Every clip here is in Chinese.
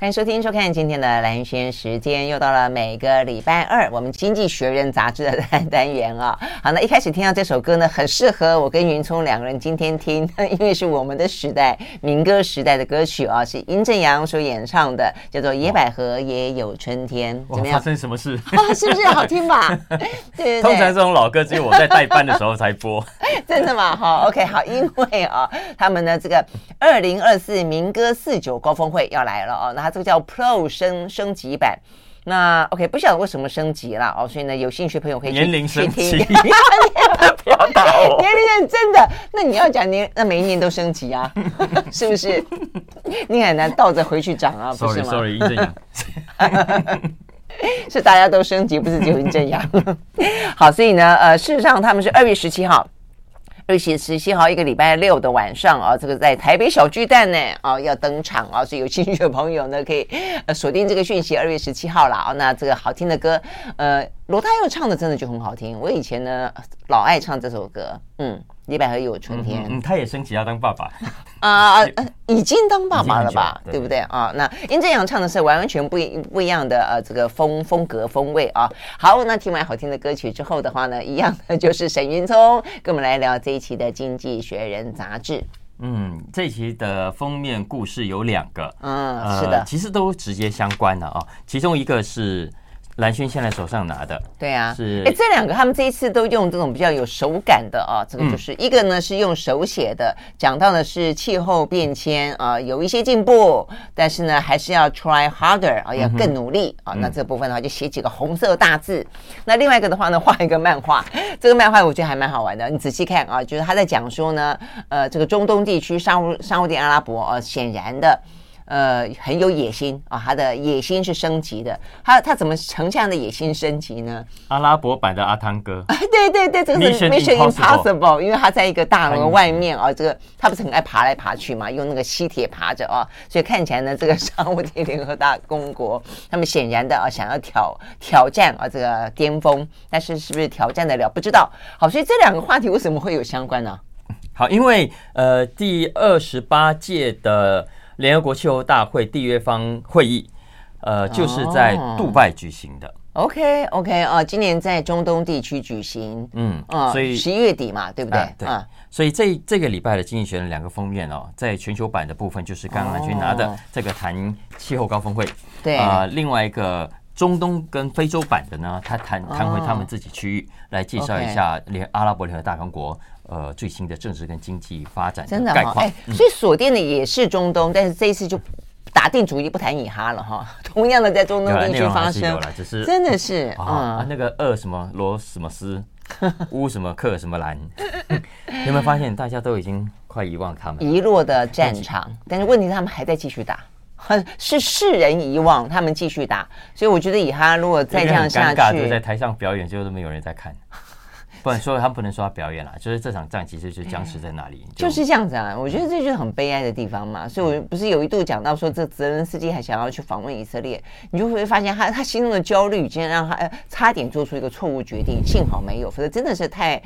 欢迎收听、收看今天的蓝轩时间，又到了每个礼拜二，我们《经济学人》杂志的单单元啊。好，那一开始听到这首歌呢，很适合我跟云聪两个人今天听，因为是我们的时代民歌时代的歌曲啊，是殷正阳所演唱的，叫做《野百合也有春天》。怎么样？发生什么事？啊，是不是好听吧？对，对对。通常这种老歌只有我在代班的时候才播。真的吗？好，OK，好，因为啊，他们的这个二零二四民歌四九高峰会要来了哦，那。这个叫 Pro 升升级版，那 OK 不晓得为什么升级了哦，所以呢，有兴趣的朋友可以去年龄升级，不要打我，年龄真的，那你要讲年，那每一年都升级啊，是不是？你很难倒着回去涨啊，不是吗阳，是大家都升级，不是只有殷正阳。好，所以呢，呃，事实上他们是二月十七号。二月十七号一个礼拜六的晚上啊，这个在台北小巨蛋呢啊要登场啊，所以有兴趣的朋友呢可以 锁定这个讯息，二月十七号了啊。那这个好听的歌，呃，罗大佑唱的真的就很好听，我以前呢老爱唱这首歌，嗯。李百合有春天，嗯，他也升级要当爸爸啊，已经当爸爸了吧，对不对啊？那殷正阳唱的是完完全不一不一样的呃这个风风格风味啊。好，那听完好听的歌曲之后的话呢，一样的就是沈云聪跟我们来聊这一期的《经济学人》杂志。嗯，这一期的封面故事有两个，嗯，是的，其实都直接相关的啊。其中一个是。兰萱现在手上拿的，对啊，是哎，这两个他们这一次都用这种比较有手感的啊，这个就是一个呢是用手写的，讲到的是气候变迁啊，有一些进步，但是呢还是要 try harder 啊，要更努力啊。那这部分的话就写几个红色大字。那另外一个的话呢，画一个漫画，这个漫画我觉得还蛮好玩的。你仔细看啊，就是他在讲说呢，呃，这个中东地区沙乌沙乌地阿拉伯啊，显然的。呃，很有野心啊！他的野心是升级的，他他怎么成这样的野心升级呢？阿拉伯版的阿汤哥，对对对，这个是 Mission Impossible，因为他在一个大楼外面啊，这个他不是很爱爬来爬去嘛，用那个吸铁爬着啊，所以看起来呢，这个沙乌地联合大公国，他们显然的啊，想要挑挑战啊这个巅峰，但是是不是挑战得了？不知道。好，所以这两个话题为什么会有相关呢？好，因为呃，第二十八届的。联合国气候大会缔约方会议，呃，就是在杜拜举行的。Oh, OK OK 啊，今年在中东地区举行，嗯啊，所以十一月底嘛，对不对？啊、对，所以这这个礼拜的经济学人两个封面哦，在全球版的部分就是刚刚兰萱拿的这个谈气候高峰会，对。啊、呃，另外一个中东跟非洲版的呢，他谈谈回他们自己区域，来介绍一下联阿拉伯联合大公国。呃，最新的政治跟经济发展的概况，哎，所以锁定的也是中东，但是这一次就打定主意不谈以哈了哈。同样的，在中东地区发生，只是真的是啊，那个二什么罗什么斯，乌什么克什么兰，有没有发现大家都已经快遗忘他们遗落的战场？但是问题是他们还在继续打，是世人遗忘，他们继续打。所以我觉得以哈如果再这样下去，在台上表演就都没有人在看。不能说他们不能说他表演了，就是这场仗其实就是僵持在那里，就是这样子啊。我觉得这就是很悲哀的地方嘛。所以，我不是有一度讲到说，这泽伦斯基还想要去访问以色列，你就会发现他他心中的焦虑，竟然让他差点做出一个错误决定，幸好没有，否则真的是太。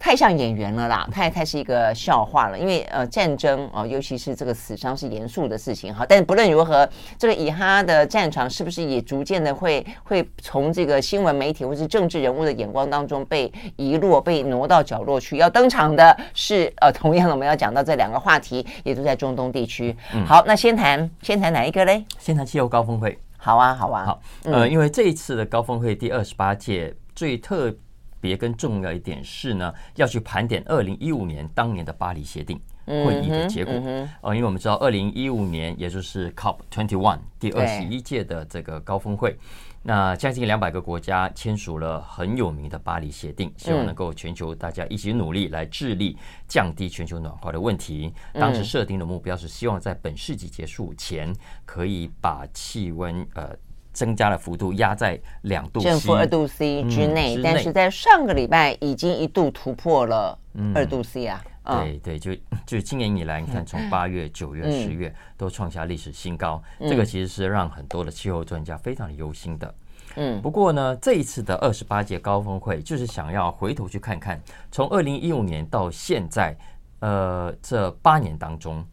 太像演员了啦，太太是一个笑话了。因为呃，战争哦、呃，尤其是这个死伤是严肃的事情哈。但是不论如何，这个以哈的战场是不是也逐渐的会会从这个新闻媒体或是政治人物的眼光当中被遗落、被挪到角落去？要登场的是呃，同样的我们要讲到这两个话题，也都在中东地区。嗯、好，那先谈先谈哪一个嘞？先谈气候高峰会。好啊，好啊。好，呃，因为这一次的高峰会第二十八届最特。别更重要一点是呢，要去盘点二零一五年当年的巴黎协定会议的结果。呃，因为我们知道二零一五年也就是 COP twenty one 第二十一届的这个高峰会，那将近两百个国家签署了很有名的巴黎协定，希望能够全球大家一起努力来致力降低全球暖化的问题。当时设定的目标是希望在本世纪结束前可以把气温呃。增加的幅度压在两度正负二度 C 之内，嗯、但是在上个礼拜已经一度突破了二度 C 啊！嗯、对对，就 就今年以来，你看从八月、九月、十月都创下历史新高，嗯、这个其实是让很多的气候专家非常的忧心的。嗯，不过呢，这一次的二十八届高峰会就是想要回头去看看，从二零一五年到现在，呃，这八年当中，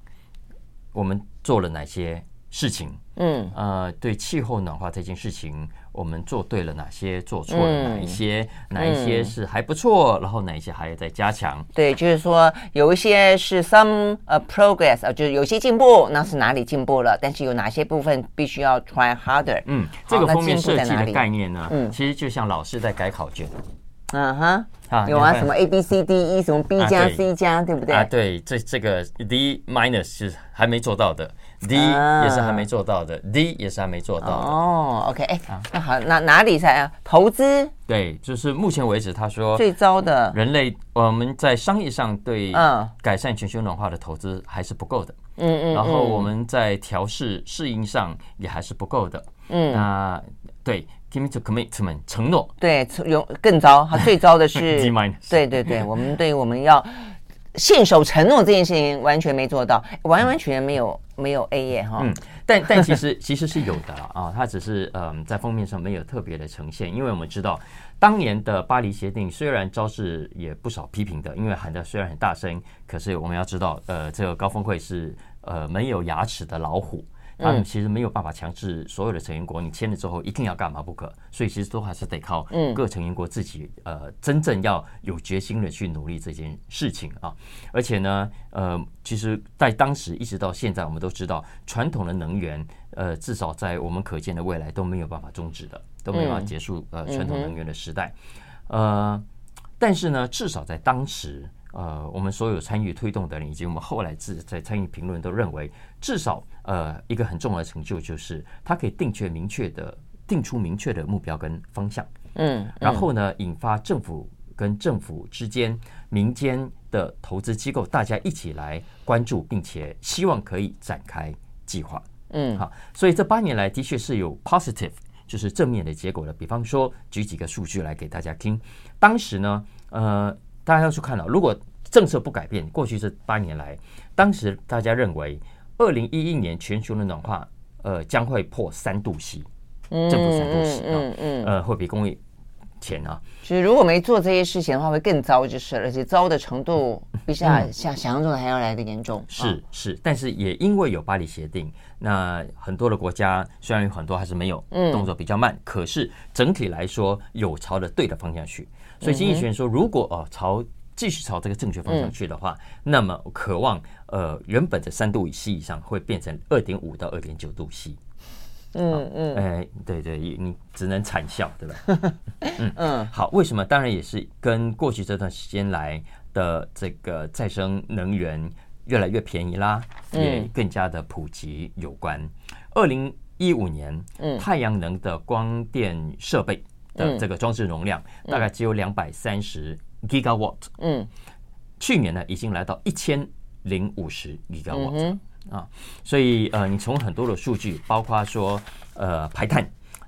我们做了哪些事情？嗯，呃，对气候暖化这件事情，我们做对了哪些，做错了哪一些，嗯、哪一些是还不错，嗯、然后哪一些还要再加强。对，就是说有一些是 some 呃 progress 啊，就是有些进步，那是哪里进步了？但是有哪些部分必须要 try harder？嗯，这个封面设计的概念呢，嗯，其实就像老师在改考卷。嗯哼，啊，有啊，什么 A B C D E，什么 B 加 C 加，对不对？啊，对，这这个 D minus 是还没做到的，D 也是还没做到的，D 也是还没做到的。哦，OK，哎，那好，那哪里才啊？投资？对，就是目前为止，他说最糟的人类，我们在商业上对改善全球暖化的投资还是不够的。嗯嗯，然后我们在调试适应上也还是不够的。嗯，那对。，give me to commitment 承诺，对，有更糟，它最糟的是，对对对，我们对我们要信守承诺这件事情完全没做到，完完全全没有没有 A 耶哈。嗯，但但其实其实是有的啊，它只是嗯在封面上没有特别的呈现，因为我们知道当年的巴黎协定虽然招致也不少批评的，因为喊得虽然很大声，可是我们要知道，呃，这个高峰会是呃没有牙齿的老虎。他们其实没有办法强制所有的成员国，你签了之后一定要干嘛不可，所以其实都还是得靠各成员国自己，呃，真正要有决心的去努力这件事情啊。而且呢，呃，其实，在当时一直到现在，我们都知道，传统的能源，呃，至少在我们可见的未来都没有办法终止的，都没有办法结束呃传统能源的时代。呃，但是呢，至少在当时。呃，我们所有参与推动的人，以及我们后来自在参与评论，都认为，至少呃，一个很重要的成就就是，它可以定确明确的定出明确的目标跟方向。嗯，然后呢，引发政府跟政府之间、民间的投资机构大家一起来关注，并且希望可以展开计划。嗯，好，所以这八年来的确是有 positive，就是正面的结果的。比方说，举几个数据来给大家听。当时呢，呃。大家要去看到，如果政策不改变，过去这八年来，当时大家认为，二零一一年全球的暖化，呃，将会破三度 C，正负三度 C 啊，嗯，呃，会比工业前啊。其实如果没做这些事情的话，会更糟，就是，而且糟的程度比想象中的还要来的严重。是是，但是也因为有巴黎协定，那很多的国家虽然有很多还是没有，动作比较慢，可是整体来说有朝着对的方向去。所以经济学人说，如果哦朝继续朝这个正确方向去的话，嗯、那么渴望呃原本的三度以西以上会变成二点五到二点九度 C。嗯嗯，哎对对，你只能惨笑对吧？嗯嗯，好，为什么？当然也是跟过去这段时间来的这个再生能源越来越便宜啦，也更加的普及有关。二零一五年，嗯，太阳能的光电设备。的这个装置容量大概只有两百三十 gigawatt，嗯，去年呢已经来到一千零五十 gigawatt 啊，所以呃，你从很多的数据，包括说呃排碳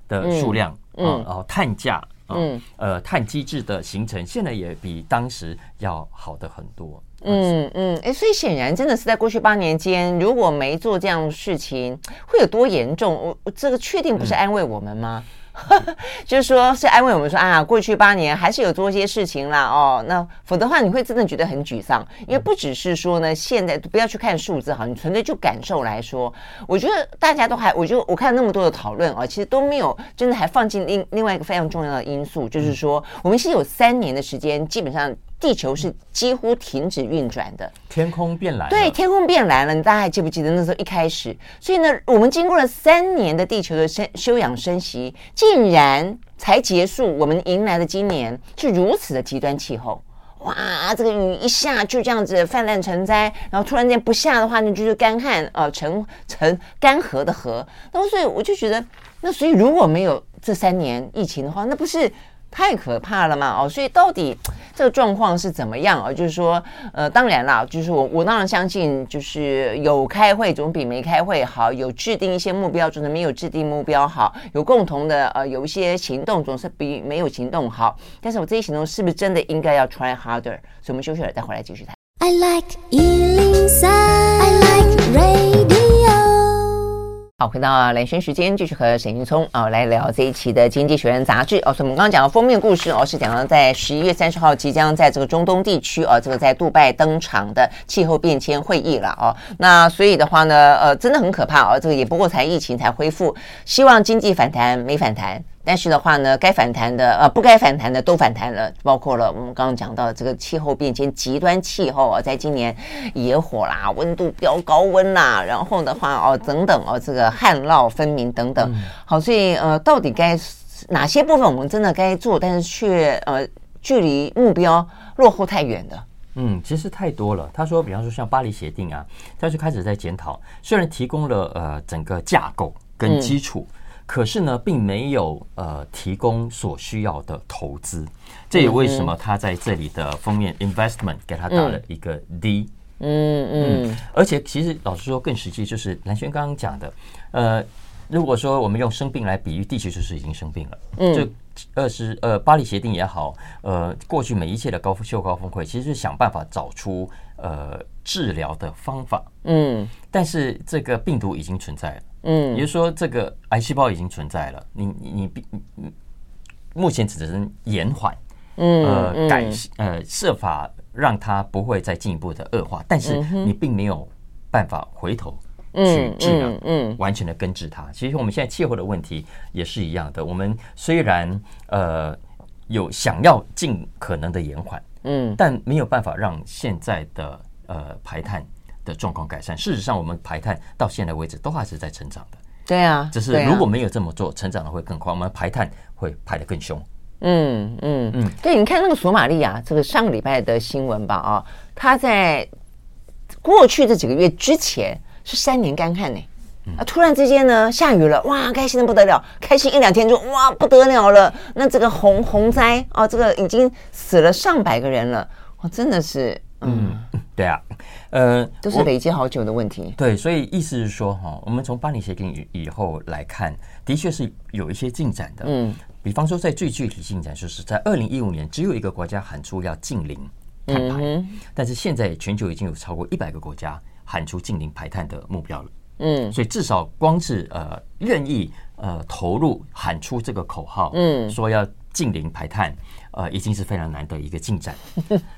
的数量啊，然后碳价嗯，呃碳机制的形成，现在也比当时要好的很多。嗯嗯，哎，所以显然真的是在过去八年间，如果没做这样的事情，会有多严重？我我这个确定不是安慰我们吗？就是说，是安慰我们说啊，过去八年还是有做一些事情啦哦。那否则的话，你会真的觉得很沮丧，因为不只是说呢，现在不要去看数字哈，你纯粹就感受来说，我觉得大家都还，我就我看那么多的讨论啊，其实都没有真的还放进另另外一个非常重要的因素，就是说，我们是有三年的时间，基本上。地球是几乎停止运转的，天空变蓝。对，天空变蓝了。你大家还记不记得那时候一开始？所以呢，我们经过了三年的地球的生休养生息，竟然才结束。我们迎来的今年是如此的极端气候，哇！这个雨一下就这样子泛滥成灾，然后突然间不下的话，那就是干旱，呃，成成干涸的河。那么所以我就觉得，那所以如果没有这三年疫情的话，那不是？太可怕了嘛！哦，所以到底这个状况是怎么样啊？就是说，呃，当然啦，就是我我当然相信，就是有开会总比没开会好，有制定一些目标总是没有制定目标好，有共同的呃有一些行动总是比没有行动好。但是我这些行动是不是真的应该要 try harder？所以我们休息了再回来继续谈。I like 103, I like radio. 好，回到蓝轩时间，继续和沈玉聪啊来聊这一期的《经济学人》杂志哦。所以我们刚刚讲的封面故事哦，是讲到在十一月三十号即将在这个中东地区哦，这个在杜拜登场的气候变迁会议了哦。那所以的话呢，呃，真的很可怕哦。这个也不过才疫情才恢复，希望经济反弹没反弹。但是的话呢，该反弹的呃，不该反弹的都反弹了，包括了我们刚刚讲到的这个气候变迁、极端气候啊，在今年野火啦、温度飙高温啦，然后的话哦等等哦，这个旱涝分明等等。好，所以呃，到底该哪些部分我们真的该做，但是却呃距离目标落后太远的？嗯，其实太多了。他说，比方说像巴黎协定啊，他就开始在检讨，虽然提供了呃整个架构跟基础。嗯可是呢，并没有呃提供所需要的投资，这也为什么他在这里的封面 investment 给他打了一个 D。嗯嗯，嗯，而且其实老实说，更实际就是蓝轩刚刚讲的，呃，如果说我们用生病来比喻，地球就是已经生病了。嗯，就二十呃巴黎协定也好，呃过去每一届的高气候高峰会，其实是想办法找出呃治疗的方法。嗯，但是这个病毒已经存在了。嗯，也就是说，这个癌细胞已经存在了，你你你目前只能延缓，嗯，呃，改呃设法让它不会再进一步的恶化，但是你并没有办法回头去治疗，嗯，完全的根治它。其实我们现在气候的问题也是一样的，我们虽然呃有想要尽可能的延缓，嗯，但没有办法让现在的呃排碳。的状况改善。事实上，我们排碳到现在为止都还是在成长的。对啊，只是如果没有这么做，成长的会更快，我们排碳会排得更凶。嗯嗯嗯，对，你看那个索马利亚这个上个礼拜的新闻吧，啊，他在过去这几个月之前是三年干旱呢，啊，突然之间呢下雨了，哇，开心的不得了，开心一两天就哇不得了了。那这个洪洪灾啊，这个已经死了上百个人了，哇，真的是。嗯，对啊，呃，都是累积好久的问题。对，所以意思是说，哈，我们从巴黎协定以以后来看，的确是有一些进展的。嗯，比方说，在最具体进展，就是在二零一五年，只有一个国家喊出要净零碳排，嗯，但是现在全球已经有超过一百个国家喊出禁零排碳的目标了。嗯，所以至少光是呃愿意呃投入喊出这个口号，嗯，说要净零排碳，呃，已经是非常难得一个进展。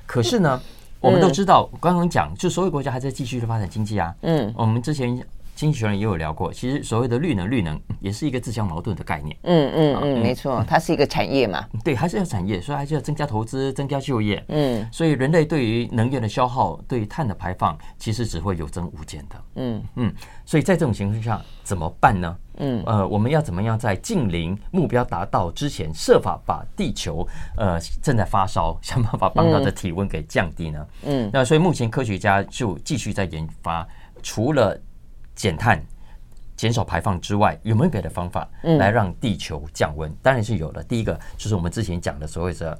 可是呢？我们都知道，刚刚讲，就所有国家还在继续的发展经济啊。嗯，我们之前经济学人也有聊过，其实所谓的绿能，绿能也是一个自相矛盾的概念。嗯嗯嗯，没错，它是一个产业嘛。对，还是要产业，所以还是要增加投资，增加就业。嗯，所以人类对于能源的消耗，对于碳的排放，其实只会有增无减的。嗯嗯，所以在这种情况下怎么办呢？嗯，呃，我们要怎么样在近邻目标达到之前，设法把地球呃正在发烧，想办法帮它的体温给降低呢？嗯，那所以目前科学家就继续在研发，除了减碳、减少排放之外，有没有别的方法来让地球降温？当然是有的。第一个就是我们之前讲的所谓的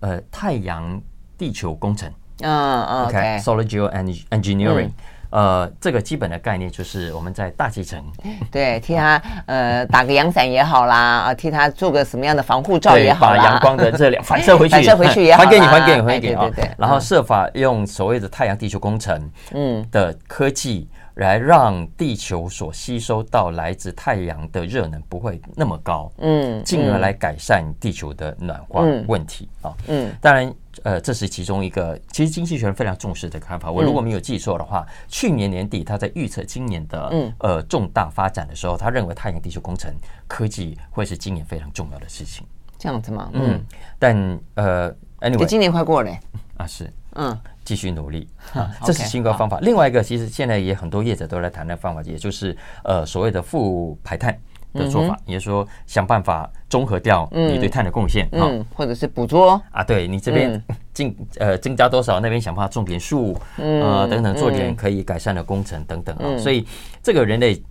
呃太阳地球工程啊，OK，Solar Geoengineering。呃，这个基本的概念就是我们在大气层，对，替他呃打个阳伞也好啦，啊，替他做个什么样的防护罩也好，把阳光的热量 反射回去，反射回去也好，还给你，还给你，还给你啊！对，然后设法用所谓的太阳地球工程，嗯，的科技。来让地球所吸收到来自太阳的热能不会那么高，嗯，进而来改善地球的暖化问题啊，嗯，当然，呃，这是其中一个，其实经济学人非常重视的看法。我如果没有记错的话，去年年底他在预测今年的呃重大发展的时候，他认为太阳地球工程科技会是今年非常重要的事情。这样子吗？嗯，但呃，anyway，今年快过了啊，是，嗯。继续努力 啊，这是新的方法。另外一个，其实现在也很多业者都在谈的方法，也就是呃所谓的负排碳的做法，也就是说想办法综合掉你对碳的贡献啊，或者是捕捉。啊，对你这边进呃增加多少，那边想办法种点树啊等等，做点可以改善的工程等等啊。所以这个人类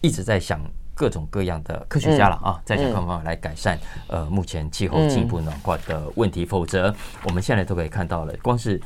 一直在想各种各样的科学家了啊，在想办法来改善呃目前气候进一步暖化的问题，否则我们现在都可以看到了，光是。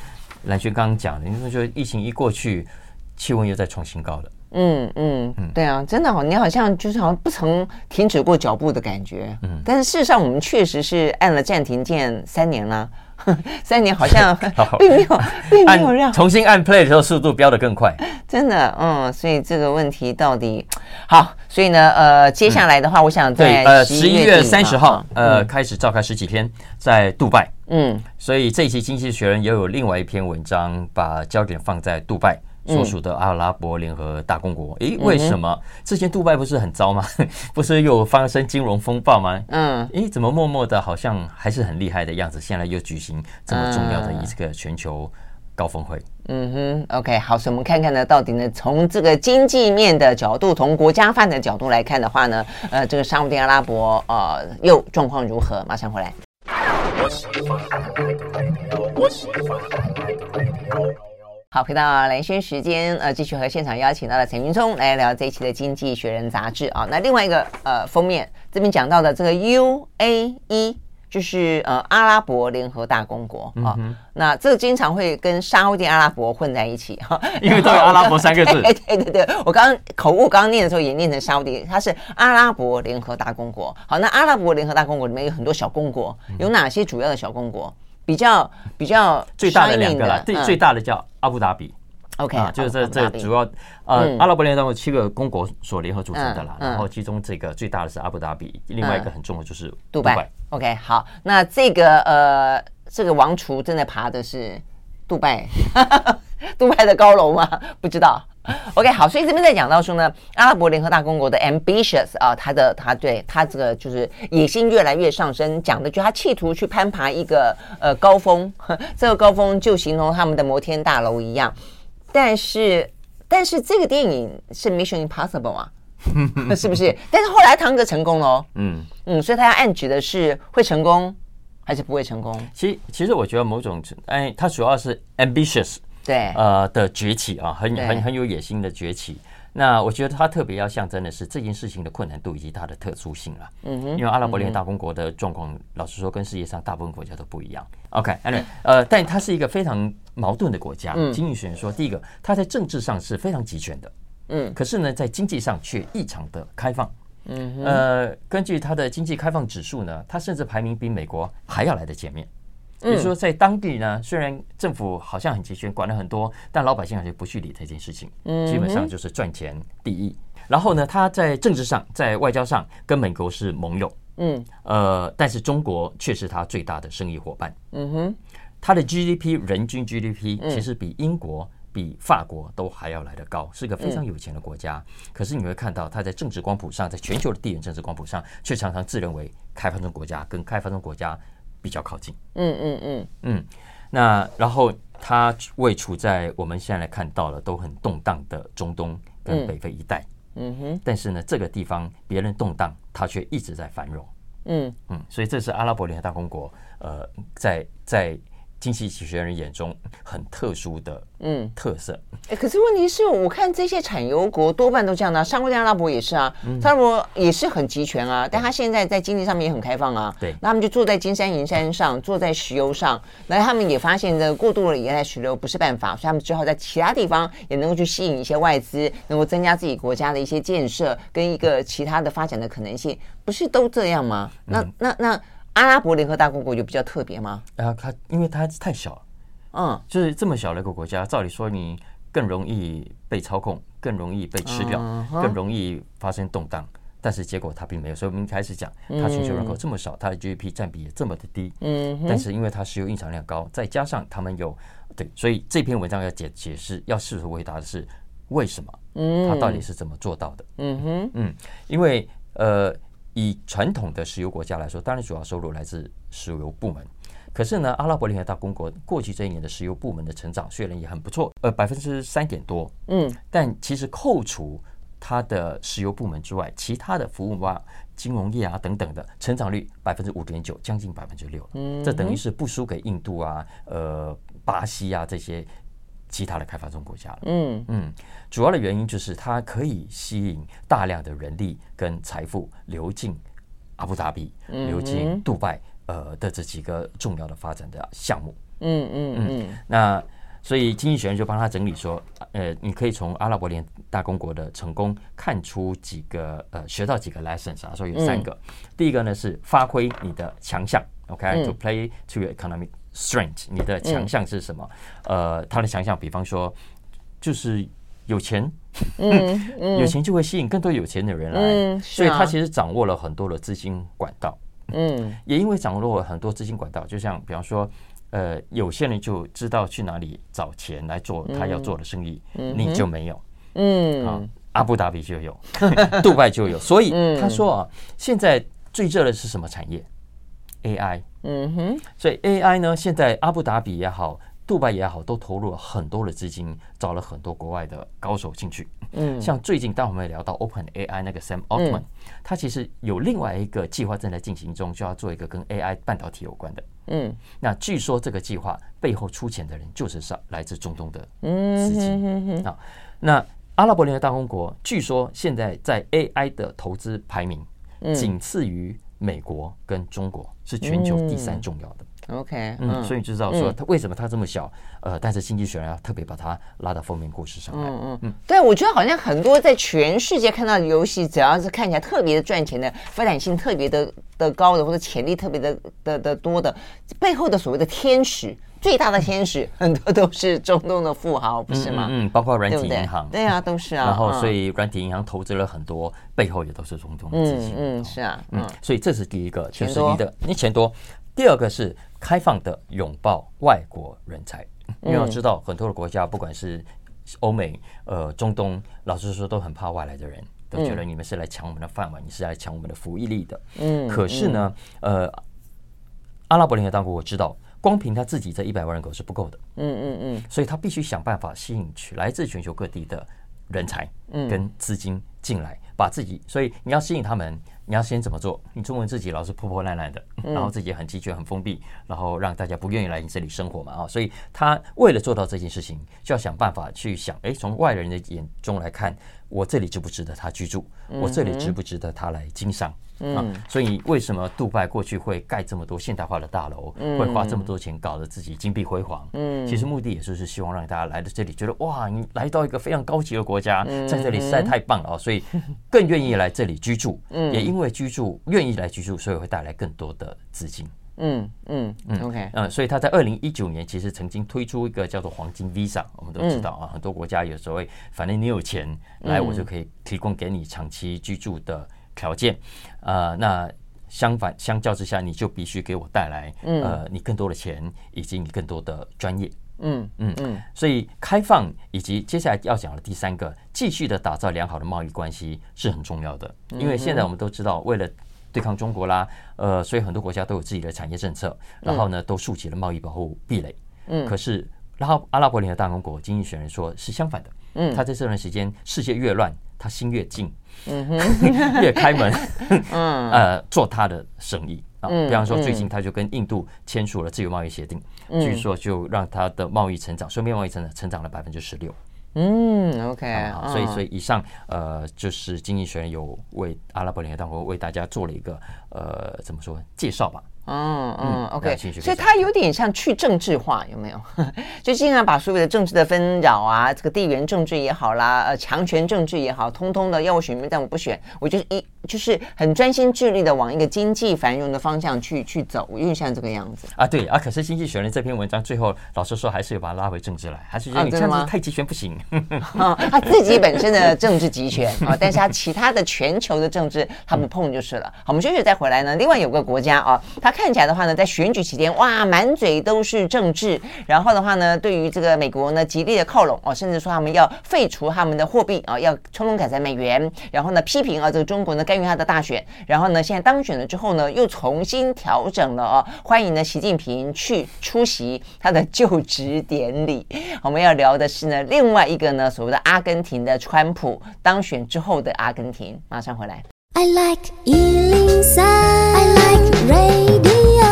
蓝轩刚刚讲的，你说疫情一过去，气温又在创新高了。嗯嗯嗯，对啊，真的好，你好像就是好像不曾停止过脚步的感觉。嗯，但是事实上，我们确实是按了暂停键三年了。三年好像 并没有，并没有让 重新按 play 的时候速度飙得更快。真的，嗯，所以这个问题到底好，所以呢，呃，接下来的话，我想在对呃十一月三十号，呃，开始召开十几天在杜拜，嗯，所以这一期《经济学人》也有另外一篇文章，把焦点放在杜拜。所属的阿拉伯联合大公国，诶，为什么之前杜拜不是很糟吗？不是又发生金融风暴吗？嗯，诶，怎么默默的好像还是很厉害的样子？现在又举行这么重要的一个全球高峰会。嗯哼，OK，好，所以我们看看呢，到底呢，从这个经济面的角度，从国家发展的角度来看的话呢，呃，这个沙乌地阿拉伯呃又状况如何？马上回来。好，回到蓝轩时间，呃，继续和现场邀请到了陈云聪来聊这一期的《经济学人》杂志啊。那另外一个呃封面这边讲到的这个 UAE，就是呃阿拉伯联合大公国啊。嗯、那这个经常会跟沙乌地阿拉伯混在一起哈，因为都有阿拉伯三个字。对对对对，我刚刚口误，刚刚念的时候也念成沙乌地，它是阿拉伯联合大公国。好，那阿拉伯联合大公国里面有很多小公国，有哪些主要的小公国？比较比较最大的两个了，最最大的叫阿布达比，OK，就是这这主要呃阿拉伯联合大公国七个公国所联合组成的啦，然后其中这个最大的是阿布达比，另外一个很重要就是杜拜，OK，好，那这个呃这个王厨正在爬的是杜拜，杜拜的高楼吗？不知道。OK，好，所以这边在讲到说呢，阿拉伯联合大公国的 ambitious 啊，他的他对他这个就是野心越来越上升，讲的就他企图去攀爬一个呃高峰，这个高峰就形容他们的摩天大楼一样。但是但是这个电影是 Mission Impossible 啊，是不是？但是后来汤哥成功了哦，嗯嗯，所以他要暗指的是会成功还是不会成功？其实其实我觉得某种哎，他主要是 ambitious。对，呃的崛起啊，很很很有野心的崛起。那我觉得它特别要象征的是这件事情的困难度以及它的特殊性了。嗯哼，因为阿拉伯联合大公国的状况，老实说跟世界上大部分国家都不一样。OK，Anyway，呃，但它是一个非常矛盾的国家。经济学人说，第一个，它在政治上是非常集权的，嗯，可是呢，在经济上却异常的开放。嗯，呃，根据它的经济开放指数呢，它甚至排名比美国还要来得前面。比如说，在当地呢，虽然政府好像很集权，管了很多，但老百姓还是不去理这件事情。基本上就是赚钱第一。然后呢，他在政治上、在外交上跟美国是盟友。嗯，呃，但是中国却是他最大的生意伙伴。嗯哼，他的 GDP 人均 GDP 其实比英国、比法国都还要来得高，是个非常有钱的国家。可是你会看到，它在政治光谱上，在全球的地缘政治光谱上，却常常自认为开发中国家跟开发中国家。比较靠近，嗯嗯嗯嗯，那然后它位处在我们现在来看到了都很动荡的中东跟北非一带，嗯哼，但是呢，这个地方别人动荡，它却一直在繁荣，嗯嗯，所以这是阿拉伯联合大公国，呃，在在。经济学人眼中很特殊的嗯。特色，哎，可是问题是我看这些产油国多半都这样的，沙乌地阿拉伯也是啊，沙特阿拉伯也是很集权啊，但他现在在经济上面也很开放啊，对，那他们就坐在金山银山上，坐在石油上，那他们也发现这过度的依赖石油不是办法，所以他们只好在其他地方也能够去吸引一些外资，能够增加自己国家的一些建设跟一个其他的发展的可能性，不是都这样吗？那那那。那阿拉伯联合大公国就比较特别吗？啊，它因为它太小了，嗯，就是这么小的一个国家，照理说你更容易被操控，更容易被吃掉，更容易发生动荡。但是结果它并没有。所以我们一开始讲，它全球人口这么少，它的 GDP 占比也这么的低，嗯，但是因为它石油蕴藏量高，再加上他们有对，所以这篇文章要解解释，要试图回答的是为什么，嗯，它到底是怎么做到的？嗯哼，嗯，因为呃。以传统的石油国家来说，当然主要收入来自石油部门。可是呢，阿拉伯联合大公国过去这一年的石油部门的成长虽然也很不错，呃，百分之三点多，嗯，但其实扣除它的石油部门之外，其他的服务啊、金融业啊等等的成长率百分之五点九，将近百分之六，嗯，这等于是不输给印度啊、呃、巴西啊这些。其他的开发中国家了，嗯。嗯，主要的原因就是它可以吸引大量的人力跟财富流进阿布扎比、流进杜拜，呃的这几个重要的发展的项目，嗯嗯嗯。那所以经济学人就帮他整理说，呃，你可以从阿拉伯联大公国的成功看出几个呃，学到几个 lessons 啊，说有三个。第一个呢是发挥你的强项，OK，to play to your economic strength，你的强项是什么？嗯、呃，他的强项，比方说就是有钱，嗯，嗯。有钱就会吸引更多有钱的人来，所以他其实掌握了很多的资金管道，嗯，也因为掌握了很多资金管道，就像比方说，呃，有些人就知道去哪里找钱来做他要做的生意，嗯、你就没有，嗯，啊，阿布达比就有，杜拜就有，所以他说啊，现在最热的是什么产业？AI，嗯哼，所以 AI 呢，现在阿布达比也好，杜拜也好，都投入了很多的资金，找了很多国外的高手进去。嗯，像最近当我们也聊到 OpenAI 那个 Sam Altman，他其实有另外一个计划正在进行中，就要做一个跟 AI 半导体有关的。嗯，那据说这个计划背后出钱的人就是上来自中东的资金啊。那阿拉伯联合大公国据说现在在 AI 的投资排名仅次于。美国跟中国是全球第三重要的。嗯、OK，嗯，所以你知道说他为什么他这么小，呃，但是经济学人要特别把他拉到封面故事上来。嗯嗯嗯，对，我觉得好像很多在全世界看到的游戏，只要是看起来特别的赚钱的，发展性特别的的高的，或者潜力特别的的的多的，背后的所谓的天使。最大的天使很多都是中东的富豪，不是吗？嗯，嗯，包括软体银行，对啊，都是啊。然后，所以软体银行投资了很多，背后也都是中东的资金。嗯，是啊，嗯，所以这是第一个，就是你的你钱多。第二个是开放的拥抱外国人才，因为要知道很多的国家，不管是欧美、呃中东，老实说都很怕外来的人，都觉得你们是来抢我们的饭碗，你是来抢我们的服役力的。嗯，可是呢，呃，阿拉伯联合大国我知道。光凭他自己这一百万人口是不够的，嗯嗯嗯，所以他必须想办法吸引去来自全球各地的人才，跟资金进来，把自己，所以你要吸引他们，你要先怎么做？你中文自己老是破破烂烂的，然后自己很集权、很封闭，然后让大家不愿意来你这里生活嘛啊，所以他为了做到这件事情，就要想办法去想，哎，从外人的眼中来看，我这里值不值得他居住？我这里值不值得他来经商？嗯、啊，所以为什么杜拜过去会盖这么多现代化的大楼，嗯、会花这么多钱搞得自己金碧辉煌？嗯，其实目的也就是希望让大家来到这里觉得哇，你来到一个非常高级的国家，在这里实在太棒了，所以更愿意来这里居住。嗯，也因为居住愿意来居住，所以会带来更多的资金。嗯嗯嗯，OK，嗯，所以他在二零一九年其实曾经推出一个叫做黄金 Visa，我们都知道啊，很多国家有所谓，反正你有钱来，我就可以提供给你长期居住的。条件，呃，那相反，相较之下，你就必须给我带来，呃，你更多的钱以及你更多的专业，嗯嗯嗯，所以开放以及接下来要讲的第三个，继续的打造良好的贸易关系是很重要的，因为现在我们都知道，为了对抗中国啦，呃，所以很多国家都有自己的产业政策，然后呢，都竖起了贸易保护壁垒，嗯，可是，然后阿拉伯联合大公国经济学人说是相反的，嗯，他在这段时间世界越乱，他心越静。嗯哼，越开门，嗯，呃，做他的生意。啊。比方说，最近他就跟印度签署了自由贸易协定，据说就让他的贸易成长，双边贸易成长成长了百分之十六。嗯，OK，所以，所以以上呃，就是经济学人有为阿拉伯联合大公国为大家做了一个呃，怎么说介绍吧。嗯嗯，OK，所以它有点像去政治化，有没有？就经常把所有的政治的纷扰啊，这个地缘政治也好啦，呃，强权政治也好，通通的要我选，但我不选，我就是一就是很专心致力的往一个经济繁荣的方向去去走，有点像这个样子啊。对啊，可是经济学人这篇文章最后老实说还是有把它拉回政治来，还是觉得你这样子太极权不行。啊，他自己本身的政治集权啊，但是他其他的全球的政治他不碰就是了。好，我们休息再回来呢。另外有个国家啊，他。看起来的话呢，在选举期间，哇，满嘴都是政治。然后的话呢，对于这个美国呢，极力的靠拢哦，甚至说他们要废除他们的货币啊，要通通改成美元。然后呢，批评啊，这个中国呢干预他的大选。然后呢，现在当选了之后呢，又重新调整了哦，欢迎呢习近平去出席他的就职典礼。我们要聊的是呢，另外一个呢，所谓的阿根廷的川普当选之后的阿根廷。马上回来。I like 103, I like Radio，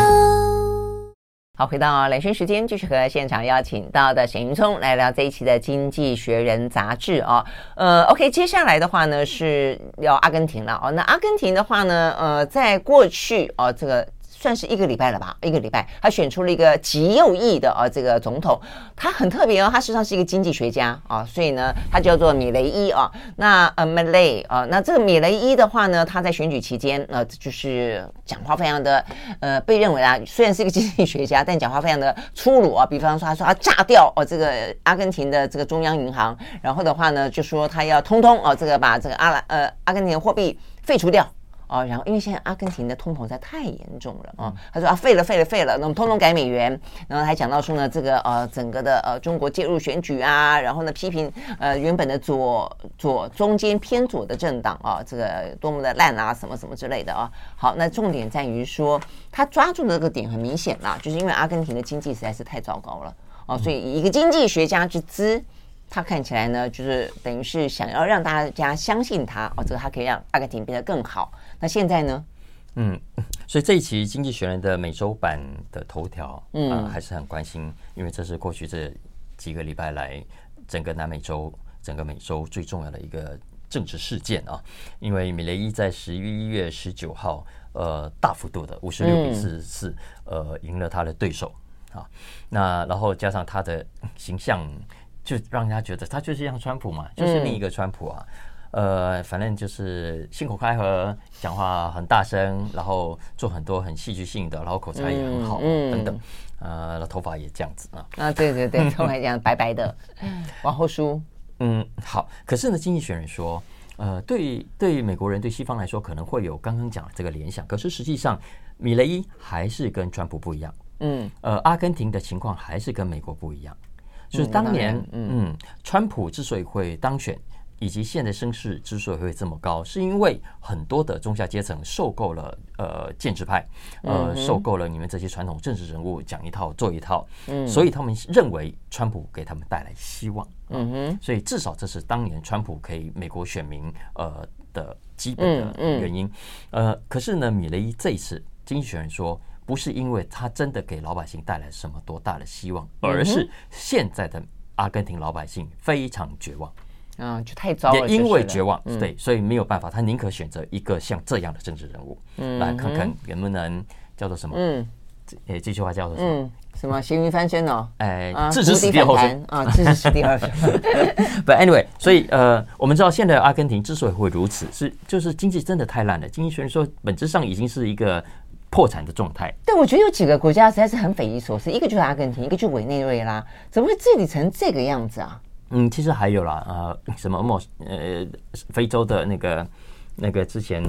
好，回到两生时间，继续和现场邀请到的沈云聪来聊这一期的《经济学人》杂志啊。呃，OK，接下来的话呢是聊阿根廷了哦。那阿根廷的话呢，呃，在过去哦，这个。算是一个礼拜了吧，一个礼拜，他选出了一个极右翼的啊，这个总统，他很特别哦，他实际上是一个经济学家啊，所以呢，他叫做米雷伊啊。那呃，Milei 啊，那这个米雷伊的话呢，他在选举期间呃，就是讲话非常的呃，被认为啊，虽然是一个经济学家，但讲话非常的粗鲁啊。比方说，他说他炸掉哦这个阿根廷的这个中央银行，然后的话呢，就说他要通通哦这个把这个阿拉呃阿根廷货币废除掉。哦，然后因为现在阿根廷的通膨实在太严重了啊，他说啊废了废了废了，那么通通改美元，然后还讲到说呢，这个呃整个的呃中国介入选举啊，然后呢批评呃原本的左左中间偏左的政党啊，这个多么的烂啊，什么什么之类的啊。好，那重点在于说他抓住的这个点很明显啦，就是因为阿根廷的经济实在是太糟糕了哦，所以以一个经济学家之资。他看起来呢，就是等于是想要让大家相信他哦，这个他可以让阿根廷变得更好。那现在呢？嗯，所以这一期《经济学人》的美洲版的头条，嗯、呃，还是很关心，因为这是过去这几个礼拜来整个南美洲、整个美洲最重要的一个政治事件啊。因为米雷伊在十一月十九号，呃，大幅度的五十六比四十四，呃，赢了他的对手啊。那然后加上他的形象。就让人家觉得他就是像川普嘛，就是另一个川普啊，嗯、呃，反正就是信口开河，讲话很大声，然后做很多很戏剧性的，然后口才也很好，嗯，等等，呃，头发也这样子啊，啊，对对对，头发这样白白的，往后梳，嗯，好。可是呢，经济学人说，呃，对对，美国人对西方来说可能会有刚刚讲的这个联想，可是实际上，米雷伊还是跟川普不一样，嗯，呃，阿根廷的情况还是跟美国不一样。就是当年，嗯，川普之所以会当选，以及现在声势之所以会这么高，是因为很多的中下阶层受够了呃建制派，呃，受够了你们这些传统政治人物讲一套做一套，嗯，所以他们认为川普给他们带来希望，嗯哼，所以至少这是当年川普给美国选民呃的基本的原因，呃，可是呢，米雷伊这一次经济学人说。不是因为他真的给老百姓带来什么多大的希望，而是现在的阿根廷老百姓非常绝望，啊，就太糟了。也因为绝望，对，所以没有办法，他宁可选择一个像这样的政治人物，嗯来看看能不能叫做什么？嗯，诶，这句话叫做什么？什么咸鱼翻身哦？哎，置之死地而后生啊，置之死地而后生。But anyway，所以呃，我们知道现在阿根廷之所以会如此，是就是经济真的太烂了。经济学人说，本质上已经是一个。破产的状态，对，我觉得有几个国家实在是很匪夷所思，一个就是阿根廷，一个就是委内瑞拉，怎么会治理成这个样子啊？嗯，其实还有啦，呃，什么某呃，非洲的那个那个之前，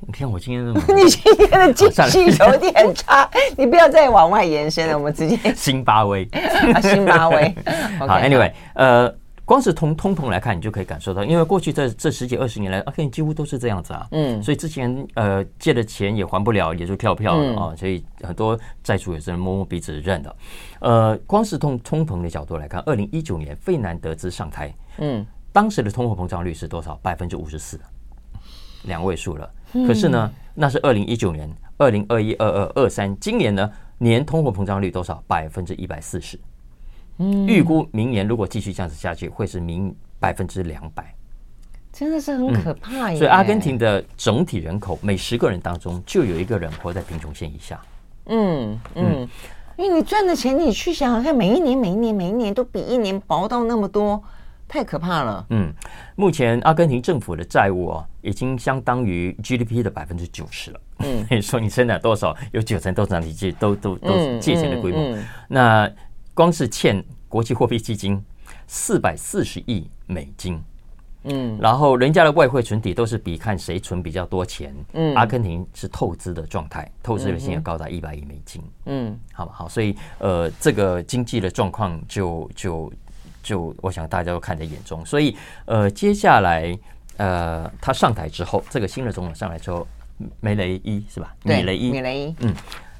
你看我今天 你今天的记性有点 差，你不要再往外延伸了，我们直接辛巴威，啊，辛巴威，好，Anyway，呃。光是从通膨来看，你就可以感受到，因为过去这这十几二十年来，阿根廷几乎都是这样子啊。嗯，所以之前呃借的钱也还不了，也就跳票了啊。所以很多债主也是摸摸鼻子认的。呃，光是从通膨的角度来看，二零一九年费南德兹上台，嗯，当时的通货膨胀率是多少？百分之五十四，两位数了。可是呢，那是二零一九年，二零二一、二二、二三，今年呢，年通货膨胀率多少？百分之一百四十。预估明年如果继续这样子下去，会是明百分之两百，真的是很可怕耶、嗯。所以阿根廷的整体人口每十个人当中就有一个人活在贫穷线以下。嗯嗯，因为你赚的钱，你去想想看，每一年每一年每一年都比一年薄到那么多，太可怕了。嗯，目前阿根廷政府的债务哦，已经相当于 GDP 的百分之九十了。嗯，你 说你生产多少，有九成都是你借，都都都是借钱的规模。那光是欠国际货币基金四百四十亿美金，嗯，然后人家的外汇存底都是比看谁存比较多钱，嗯，阿根廷是透支的状态，透支的金额高达一百亿美金，嗯，好不好？所以呃，这个经济的状况就就就，我想大家都看在眼中，所以呃，接下来呃，他上台之后，这个新的总统上来之后，梅雷伊是吧？米雷伊，米雷伊，嗯，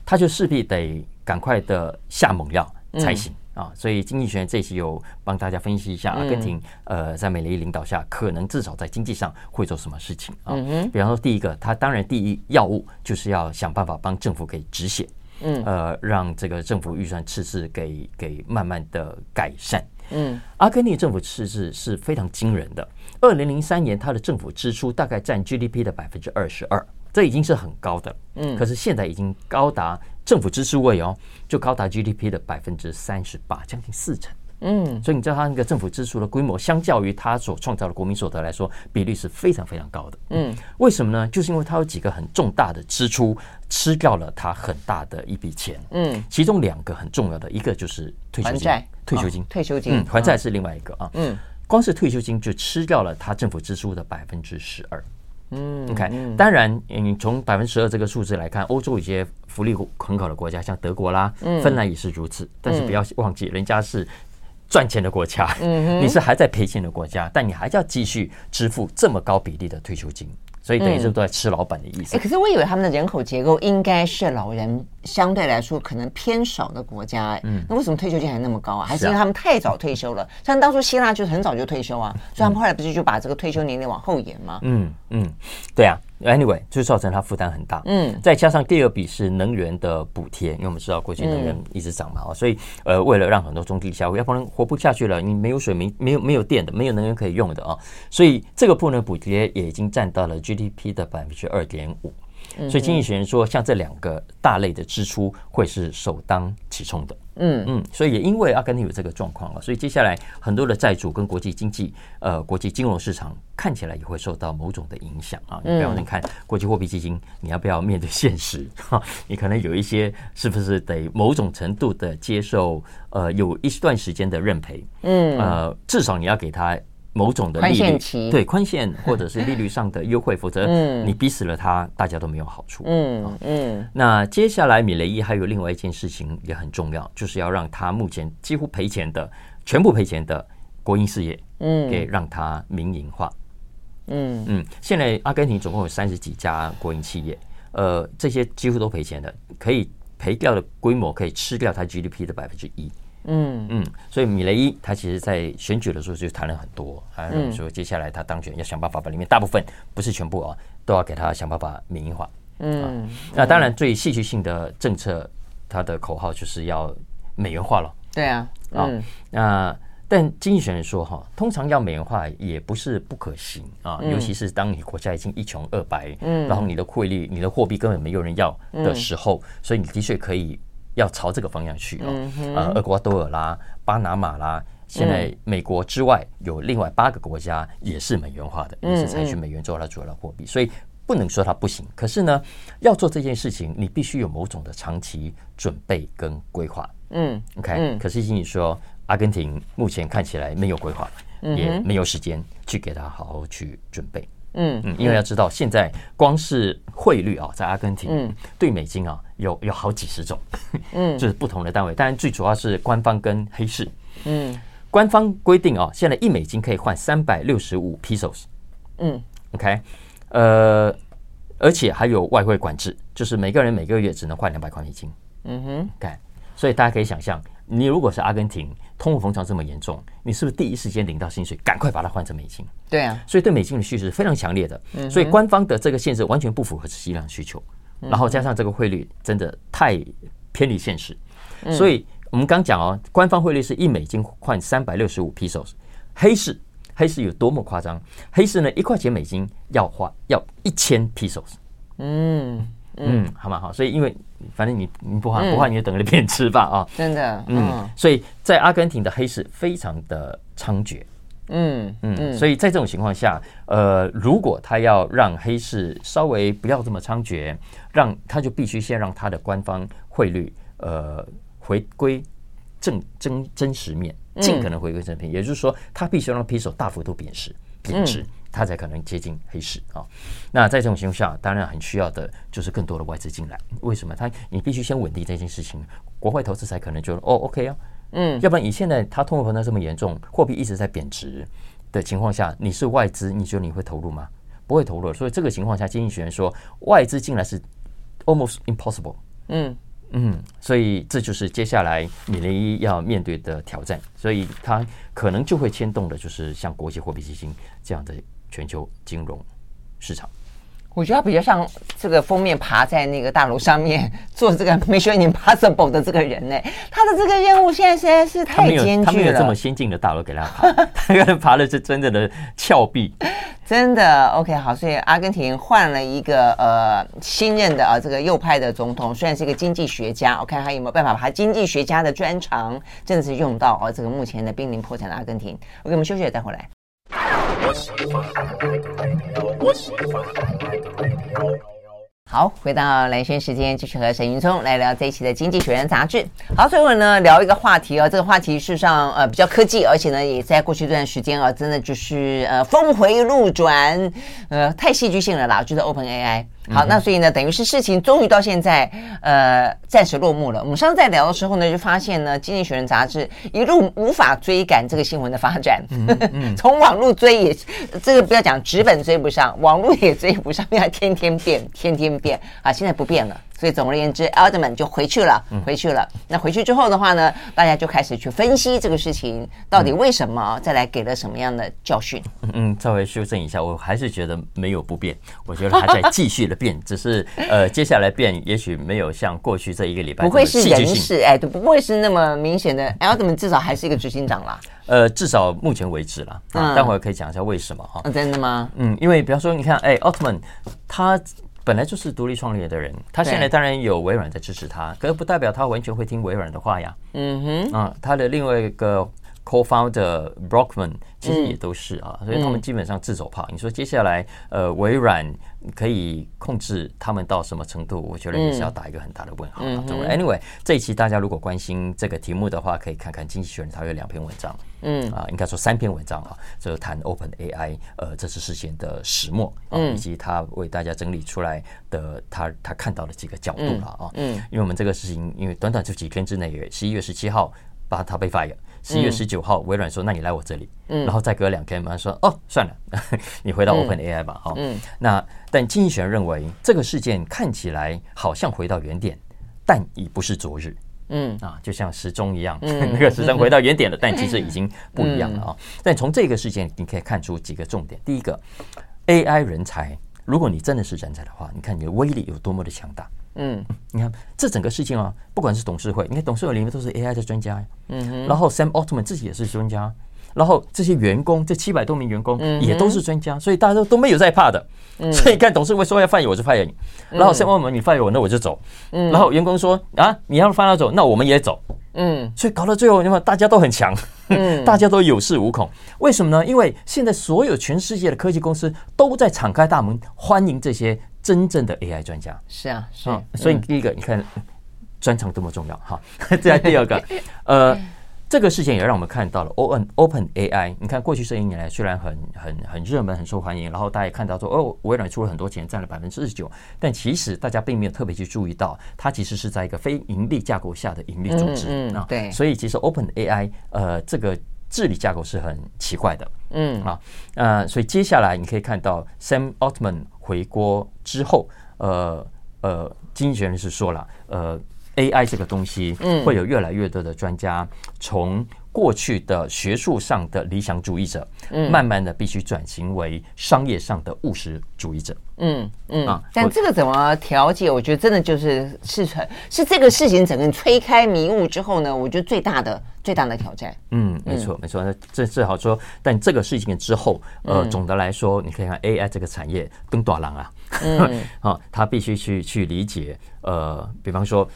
他就势必得赶快的下猛药。才行啊！所以经济学人这期有帮大家分析一下阿根廷，呃，在美雷伊领导下，可能至少在经济上会做什么事情啊？比方说，第一个，他当然第一要务就是要想办法帮政府给止血，嗯，呃，让这个政府预算赤字给给慢慢的改善。嗯，阿根廷政府赤字是非常惊人的，二零零三年他的政府支出大概占 GDP 的百分之二十二。这已经是很高的，嗯，可是现在已经高达政府支出位哦，就高达 GDP 的百分之三十八，将近四成。嗯，所以你知道它那个政府支出的规模，相较于它所创造的国民所得来说，比率是非常非常高的。嗯，为什么呢？就是因为它有几个很重大的支出，吃掉了它很大的一笔钱。嗯，其中两个很重要的，一个就是退休金，退休金，退休金，嗯，还债是另外一个啊。嗯，光是退休金就吃掉了它政府支出的百分之十二。嗯，OK，当然，你从百分之十二这个数字来看，欧洲一些福利很好的国家，像德国啦、芬兰也是如此。但是不要忘记，人家是。赚钱的国家，你是还在赔钱的国家，但你还要继续支付这么高比例的退休金，所以等于是都在吃老板的意思。哎，可是我以为他们的人口结构应该是老人相对来说可能偏少的国家，嗯，那为什么退休金还那么高啊？还是因为他们太早退休了？像当初希腊就是很早就退休啊，所以他们后来不是就把这个退休年龄往后延吗？嗯嗯，对啊。Anyway，就造成他负担很大。嗯，再加上第二笔是能源的补贴，因为我们知道过去能源一直涨嘛，哦，所以呃，为了让很多中低消费，要不然活不下去了，你没有水、没没有没有电的、没有能源可以用的啊，所以这个部分补贴也已经占到了 GDP 的百分之二点五。所以经济学人说，像这两个大类的支出会是首当其冲的。嗯嗯，所以也因为阿根廷有这个状况了，所以接下来很多的债主跟国际经济呃国际金融市场看起来也会受到某种的影响啊。你比方说，你看国际货币基金，你要不要面对现实？哈，你可能有一些是不是得某种程度的接受呃有一段时间的认赔？嗯呃，至少你要给他。某种的利率，对宽限 或者是利率上的优惠，否则你逼死了他，大家都没有好处。嗯嗯。那接下来米雷伊还有另外一件事情也很重要，就是要让他目前几乎赔钱的、全部赔钱的国营事业，嗯，给让他民营化。嗯嗯。现在阿根廷总共有三十几家国营企业，呃，这些几乎都赔钱的，可以赔掉的规模可以吃掉它 GDP 的百分之一。嗯嗯，所以米雷伊他其实，在选举的时候就谈了很多，啊，说接下来他当选要想办法把里面大部分不是全部啊，都要给他想办法民营化。嗯，那当然最戏剧性的政策，他的口号就是要美元化了。对啊，啊，那但经济学人说哈，通常要美元化也不是不可行啊，尤其是当你国家已经一穷二白，嗯，然后你的汇率、你的货币根本没有人要的时候，所以你的确可以。要朝这个方向去哦，呃，厄瓜多尔啦、巴拿马啦，现在美国之外有另外八个国家也是美元化的，也是采取美元作为它主要的货币，所以不能说它不行。可是呢，要做这件事情，你必须有某种的长期准备跟规划。嗯，OK。可是你说，阿根廷目前看起来没有规划，也没有时间去给他好好去准备。嗯嗯，因为要知道，现在光是汇率啊，在阿根廷对美金啊，有有好几十种，嗯，就是不同的单位。当然，最主要是官方跟黑市。嗯，官方规定啊，现在一美金可以换三百六十五 pesos。嗯，OK，呃，而且还有外汇管制，就是每个人每个月只能换两百块美金。嗯哼，OK，所以大家可以想象。你如果是阿根廷，通货膨胀这么严重，你是不是第一时间领到薪水，赶快把它换成美金？对啊，所以对美金的需求是非常强烈的。所以官方的这个限制完全不符合实际上需求，然后加上这个汇率真的太偏离现实，所以我们刚讲哦，官方汇率是一美金换三百六十五 pesos，黑市黑市有多么夸张？黑市呢，一块钱美金要花要一千 pesos。嗯。嗯，好嘛好，所以因为反正你你不换不换，你就等着变吃吧啊！真的，嗯，所以在阿根廷的黑市非常的猖獗，嗯嗯，所以在这种情况下，呃，如果他要让黑市稍微不要这么猖獗，让他就必须先让他的官方汇率呃回归正真真实面，尽可能回归正面，也就是说，他必须让 peso 大幅度贬值贬值。它才可能接近黑市啊。那在这种情况下，当然很需要的就是更多的外资进来。为什么？它你必须先稳定这件事情，国外投资才可能就哦 OK 啊。嗯，要不然以现在它通货膨胀这么严重，货币一直在贬值的情况下，你是外资，你觉得你会投入吗？不会投入。所以这个情况下，经济学人说外资进来是 almost impossible。嗯。嗯，所以这就是接下来米雷伊要面对的挑战，所以他可能就会牵动的，就是像国际货币基金这样的全球金融市场。我觉得他比较像这个封面爬在那个大楼上面 做这个 Mission Impossible 的这个人呢。他的这个任务现在实在是太艰巨了。他没有这么先进的大楼给他爬，他可能爬的是真正的峭壁。真的 OK 好，所以阿根廷换了一个呃新任的啊这个右派的总统，虽然是一个经济学家，我看他有没有办法把他经济学家的专长真的是用到啊这个目前的濒临破产的阿根廷。OK，我们休息了再回来。我喜欢 I like 我喜欢 I like。好，回到蓝轩时间，继续和沈云聪来聊这一期的《经济学人》杂志。好，最后呢，聊一个话题哦，这个话题事实上呃比较科技，而且呢也在过去这段时间啊，真的就是呃峰回路转，呃太戏剧性了啦，就是 Open AI。好，那所以呢，等于是事情终于到现在，呃，暂时落幕了。我们上次在聊的时候呢，就发现呢，《经济学人》杂志一路无法追赶这个新闻的发展，从网络追也，这个不要讲纸本追不上，网络也追不上，因为它天天变，天天变啊，现在不变了。所以总而言之，Alderman 就回去了，回去了。那回去之后的话呢，大家就开始去分析这个事情到底为什么，再来给了什么样的教训。嗯嗯，稍微修正一下，我还是觉得没有不变，我觉得还在继续的变，只是呃，接下来变也许没有像过去这一个礼拜不会是人事，哎，都不会是那么明显的。Alderman 至少还是一个执行长啦。呃，至少目前为止啦。啊，待会儿可以讲一下为什么哈。真的吗？嗯，因为比方说，你看，哎，Altman 他。本来就是独立创业的人，他现在当然有微软在支持他，可是不代表他完全会听微软的话呀。嗯哼，啊，他的另外一个 co-founder Brockman 其实也都是啊，所以他们基本上自走炮。你说接下来呃，微软可以控制他们到什么程度？我觉得也是要打一个很大的问号。Anyway，这一期大家如果关心这个题目的话，可以看看《经济学人》，它有两篇文章。嗯啊，应该说三篇文章啊，这谈 Open AI 呃这次事件的始末啊，以及他为大家整理出来的他他看到的几个角度了啊。嗯，因为我们这个事情，因为短短就几天之内，十一月十七号把他被 fire，十一月十九号微软说，那你来我这里，嗯，然后再隔两天马上说哦算了，你回到 Open AI 吧哈。嗯，那但经济学人认为这个事件看起来好像回到原点，但已不是昨日。嗯啊，就像时钟一样，嗯、那个时针回到原点了，嗯、但其实已经不一样了啊。嗯、但从这个事件，你可以看出几个重点。第一个，AI 人才，如果你真的是人才的话，你看你的威力有多么的强大。嗯，你看这整个事情啊，不管是董事会，你看董事会里面都是 AI 的专家，嗯哼，然后 Sam Altman 自己也是专家。然后这些员工，这七百多名员工也都是专家，所以大家都都没有在怕的。所以看董事会说要 fire 我就 fire 你，然后 Sam Altman 你 fire 我，那我就走。然后员工说啊，你要 fire 走，那我们也走。嗯，所以搞到最后，你看大家都很强，大家都有恃无恐。为什么呢？因为现在所有全世界的科技公司都在敞开大门欢迎这些真正的 AI 专家。是啊，是。所以第一个，你看专长多么重要哈。再第二个，呃。这个事件也让我们看到了 Open Open AI。你看，过去这一年来虽然很很很热门、很受欢迎，然后大家也看到说，哦，微软出了很多钱，占了百分之四十九，但其实大家并没有特别去注意到，它其实是在一个非盈利架构下的盈利组织。嗯嗯，对。所以其实 Open AI 呃这个治理架构是很奇怪的。嗯啊呃，所以接下来你可以看到 Sam Altman 回国之后，呃呃，经济学人是说了，呃。AI 这个东西，会有越来越多的专家从过去的学术上的理想主义者，嗯慢慢的必须转型为商业上的务实主义者。嗯嗯啊，但这个怎么调节？我觉得真的就是是成是这个事情整个吹开迷雾之后呢，我觉得最大的最大的挑战。嗯，没错没错，那这最好说。但这个事情之后，呃，总的来说，你可以看 AI 这个产业跟大人啊，啊，他必须去去理解，呃，比方说。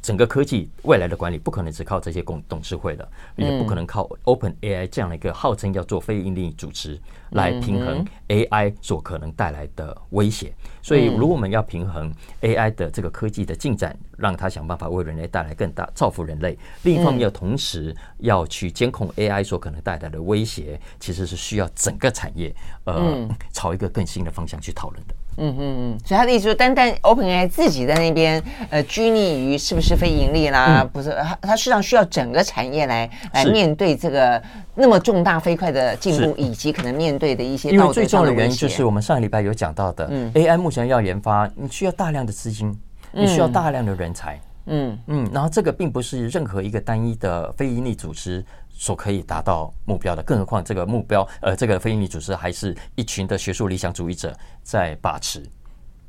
整个科技未来的管理不可能只靠这些公董事会的，也不可能靠 Open AI 这样的一个号称要做非营利组织来平衡 AI 所可能带来的威胁。所以，如果我们要平衡 AI 的这个科技的进展，让它想办法为人类带来更大造福人类，另一方面又同时要去监控 AI 所可能带来的威胁，其实是需要整个产业呃朝一个更新的方向去讨论的。嗯嗯嗯，所以他的意思说，单单 OpenAI 自己在那边呃拘泥于是不是非盈利啦，嗯、不是，他他实际上需要整个产业来来面对这个那么重大飞快的进步，以及可能面对的一些。因为最重要的原因就是我们上个礼拜有讲到的，嗯，AI 目前要研发，你需要大量的资金，你需要大量的人才。嗯嗯，然后这个并不是任何一个单一的非营利组织所可以达到目标的，更何况这个目标，呃，这个非营利组织还是一群的学术理想主义者在把持。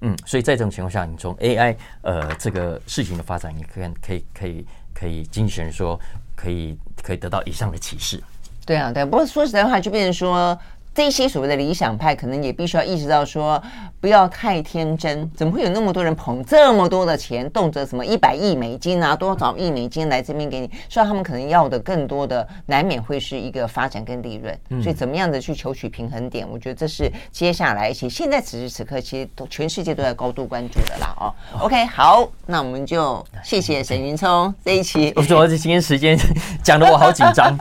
嗯，所以在这种情况下，你从 AI 呃这个事情的发展，你可以可以可以可以经济学人说可以可以得到以上的启示。对啊，对，不过说实在话，就变成说。这些所谓的理想派，可能也必须要意识到说，不要太天真。怎么会有那么多人捧这么多的钱，动辄什么一百亿美金啊，多少亿美金来这边给你？所以他们可能要的更多的，难免会是一个发展跟利润。所以怎么样的去求取平衡点，我觉得这是接下来，其实现在此时此刻，其实都全世界都在高度关注的啦。哦，OK，好，那我们就谢谢沈云聪这一期。我说今天时间讲的我好紧张。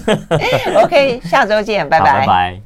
OK，下周见，拜拜。拜拜。